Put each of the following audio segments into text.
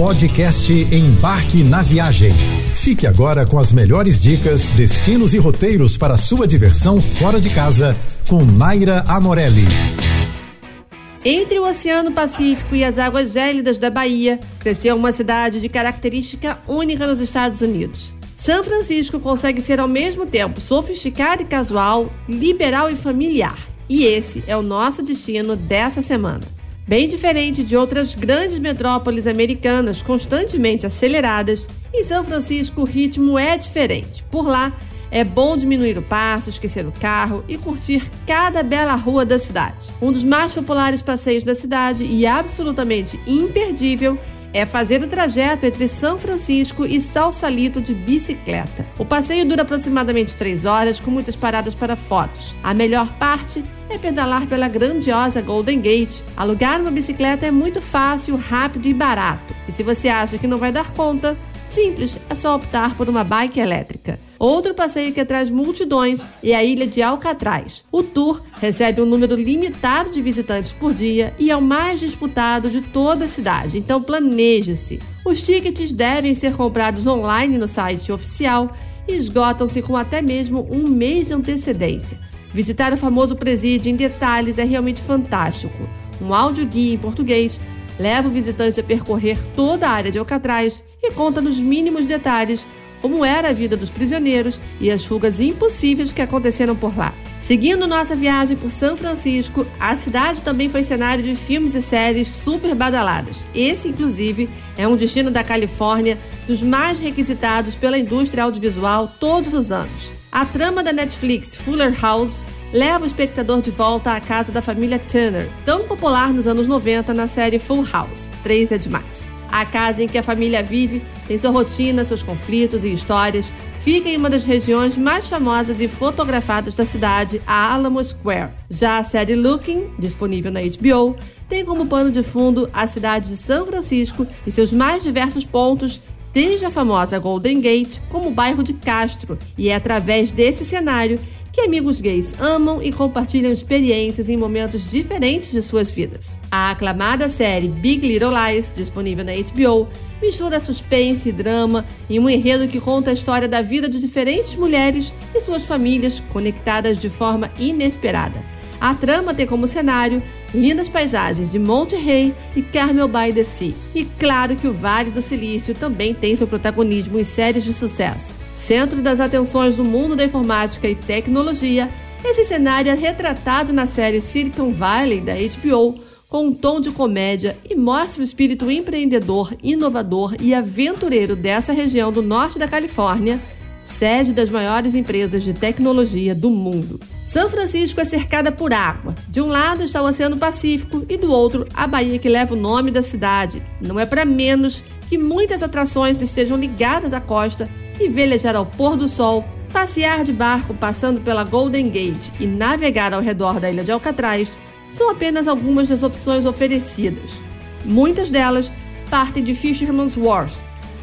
Podcast Embarque na Viagem. Fique agora com as melhores dicas, destinos e roteiros para sua diversão fora de casa com Naira Amorelli. Entre o Oceano Pacífico e as águas gélidas da Bahia, cresceu uma cidade de característica única nos Estados Unidos. São Francisco consegue ser ao mesmo tempo sofisticado e casual, liberal e familiar. E esse é o nosso destino dessa semana. Bem diferente de outras grandes metrópoles americanas constantemente aceleradas, em São Francisco o ritmo é diferente. Por lá, é bom diminuir o passo, esquecer o carro e curtir cada bela rua da cidade. Um dos mais populares passeios da cidade e absolutamente imperdível é fazer o trajeto entre São Francisco e Salsalito de bicicleta. O passeio dura aproximadamente três horas, com muitas paradas para fotos. A melhor parte é pedalar pela grandiosa Golden Gate. Alugar uma bicicleta é muito fácil, rápido e barato. E se você acha que não vai dar conta, simples, é só optar por uma bike elétrica. Outro passeio que traz multidões é a ilha de Alcatraz. O tour recebe um número limitado de visitantes por dia e é o mais disputado de toda a cidade, então planeje-se. Os tickets devem ser comprados online no site oficial e esgotam-se com até mesmo um mês de antecedência. Visitar o famoso presídio em detalhes é realmente fantástico. Um áudio guia em português leva o visitante a percorrer toda a área de Alcatraz e conta nos mínimos detalhes como era a vida dos prisioneiros e as fugas impossíveis que aconteceram por lá. Seguindo nossa viagem por São Francisco, a cidade também foi cenário de filmes e séries super badaladas. Esse, inclusive, é um destino da Califórnia dos mais requisitados pela indústria audiovisual todos os anos. A trama da Netflix Fuller House leva o espectador de volta à casa da família Turner, tão popular nos anos 90 na série Full House. Três é demais. A casa em que a família vive tem sua rotina, seus conflitos e histórias. Fica em uma das regiões mais famosas e fotografadas da cidade, a Alamo Square. Já a série Looking, disponível na HBO, tem como pano de fundo a cidade de São Francisco e seus mais diversos pontos desde a famosa Golden Gate como o bairro de Castro, e é através desse cenário que amigos gays amam e compartilham experiências em momentos diferentes de suas vidas. A aclamada série Big Little Lies, disponível na HBO, mistura suspense e drama em um enredo que conta a história da vida de diferentes mulheres e suas famílias conectadas de forma inesperada. A trama tem como cenário lindas paisagens de Monte Rei e Carmel by the Sea. E claro que o Vale do Silício também tem seu protagonismo em séries de sucesso. Centro das atenções do mundo da informática e tecnologia, esse cenário é retratado na série Silicon Valley da HBO com um tom de comédia e mostra o espírito empreendedor, inovador e aventureiro dessa região do norte da Califórnia sede das maiores empresas de tecnologia do mundo. São Francisco é cercada por água. De um lado está o Oceano Pacífico e do outro a Baía que leva o nome da cidade. Não é para menos que muitas atrações estejam ligadas à costa e velejar ao pôr do sol, passear de barco passando pela Golden Gate e navegar ao redor da ilha de Alcatraz são apenas algumas das opções oferecidas. Muitas delas partem de Fisherman's Wharf,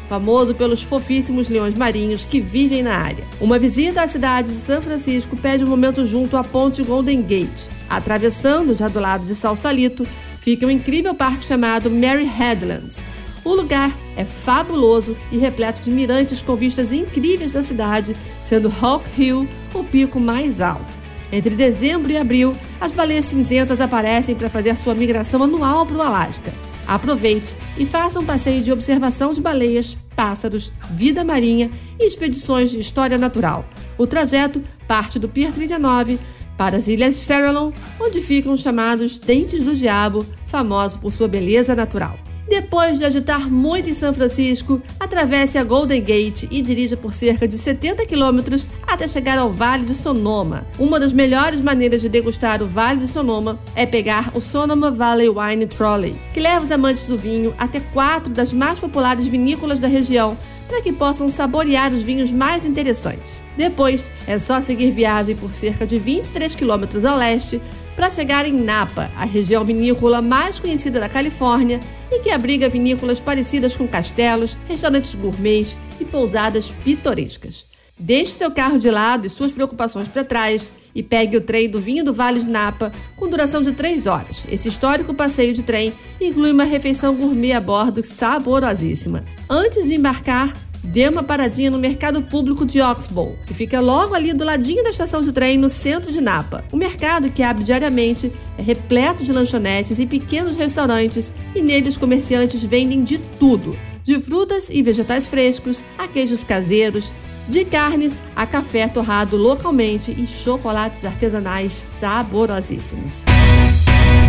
famoso pelos fofíssimos leões marinhos que vivem na área. Uma visita à cidade de São Francisco pede um momento junto à ponte Golden Gate. Atravessando, já do lado de Salsalito, fica um incrível parque chamado Mary Headlands. O lugar é fabuloso e repleto de mirantes com vistas incríveis da cidade, sendo Hawk Hill o pico mais alto. Entre dezembro e abril, as baleias cinzentas aparecem para fazer sua migração anual para o Alasca. Aproveite e faça um passeio de observação de baleias, pássaros, vida marinha e expedições de história natural. O trajeto parte do Pier 39 para as Ilhas Farallon, onde ficam os chamados Dentes do Diabo, famosos por sua beleza natural. Depois de agitar muito em São Francisco, atravesse a Golden Gate e dirija por cerca de 70 quilômetros até chegar ao Vale de Sonoma. Uma das melhores maneiras de degustar o Vale de Sonoma é pegar o Sonoma Valley Wine Trolley, que leva os amantes do vinho até quatro das mais populares vinícolas da região para que possam saborear os vinhos mais interessantes. Depois, é só seguir viagem por cerca de 23 quilômetros ao leste para chegar em Napa, a região vinícola mais conhecida da Califórnia e que abriga vinícolas parecidas com castelos, restaurantes gourmets e pousadas pitorescas. Deixe seu carro de lado e suas preocupações para trás e pegue o trem do Vinho do Vale de Napa com duração de 3 horas. Esse histórico passeio de trem inclui uma refeição gourmet a bordo saborosíssima. Antes de embarcar, dê uma paradinha no mercado público de Oxbow, que fica logo ali do ladinho da estação de trem no centro de Napa. O mercado, que abre diariamente, é repleto de lanchonetes e pequenos restaurantes, e neles comerciantes vendem de tudo, de frutas e vegetais frescos a queijos caseiros, de carnes a café torrado localmente e chocolates artesanais saborosíssimos.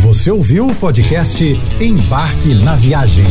Você ouviu o podcast Embarque na Viagem.